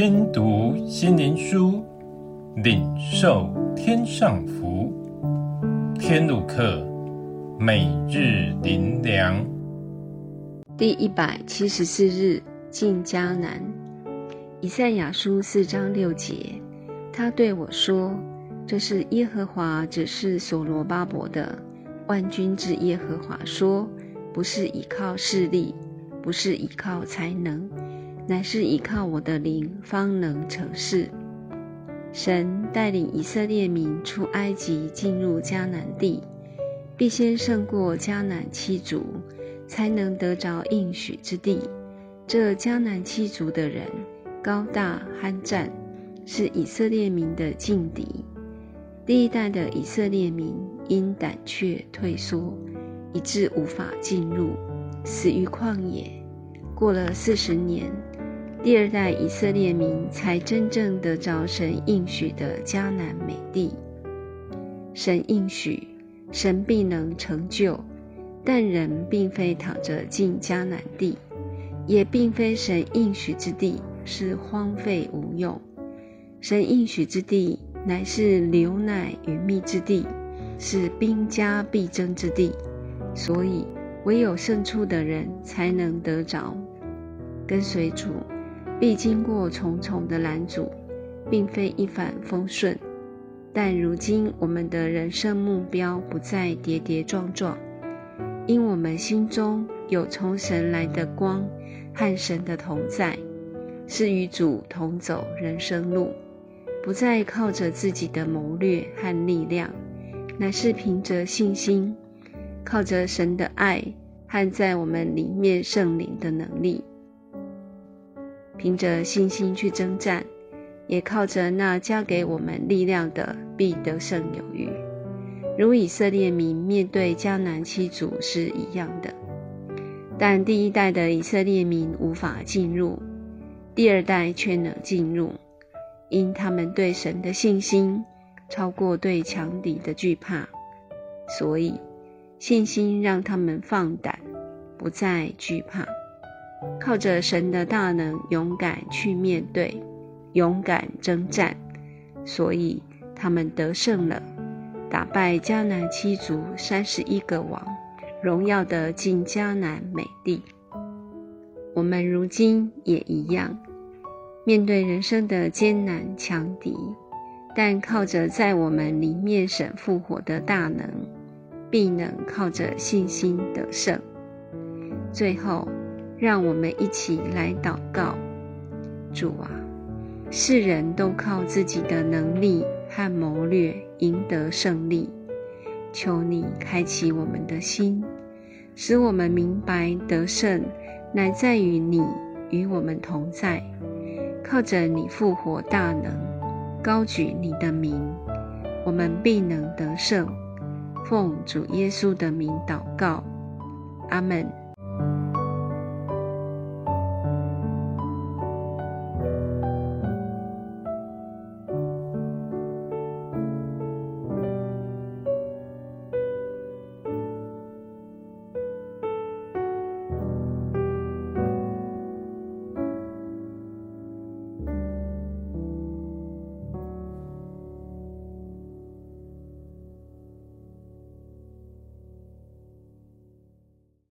听读心灵书，领受天上福。天路客，每日灵粮。第一百七十四日进迦南。以赛亚书四章六节，他对我说：“这是耶和华指示所罗巴伯的。万军之耶和华说，不是依靠势力，不是依靠才能。”乃是依靠我的灵，方能成事。神带领以色列民出埃及，进入迦南地，必先胜过迦南七族，才能得着应许之地。这迦南七族的人高大酣战，是以色列民的劲敌。第一代的以色列民因胆怯退缩，以致无法进入，死于旷野。过了四十年。第二代以色列民才真正得着神应许的迦南美地。神应许，神必能成就，但人并非躺着进迦南地，也并非神应许之地是荒废无用。神应许之地乃是流奶与蜜之地，是兵家必争之地，所以唯有胜出的人才能得着，跟随主。必经过重重的拦阻，并非一帆风顺。但如今我们的人生目标不再跌跌撞撞，因我们心中有从神来的光和神的同在，是与主同走人生路，不再靠着自己的谋略和力量，乃是凭着信心，靠着神的爱和在我们里面圣灵的能力。凭着信心去征战，也靠着那加给我们力量的，必得胜有余。如以色列民面对迦南七族是一样的，但第一代的以色列民无法进入，第二代却能进入，因他们对神的信心超过对强敌的惧怕，所以信心让他们放胆，不再惧怕。靠着神的大能，勇敢去面对，勇敢征战，所以他们得胜了，打败迦南七族三十一个王，荣耀的进迦南美地。我们如今也一样，面对人生的艰难强敌，但靠着在我们里面神复活的大能，必能靠着信心得胜。最后。让我们一起来祷告，主啊，世人都靠自己的能力和谋略赢得胜利，求你开启我们的心，使我们明白得胜乃在于你与我们同在，靠着你复活大能，高举你的名，我们必能得胜。奉主耶稣的名祷告，阿门。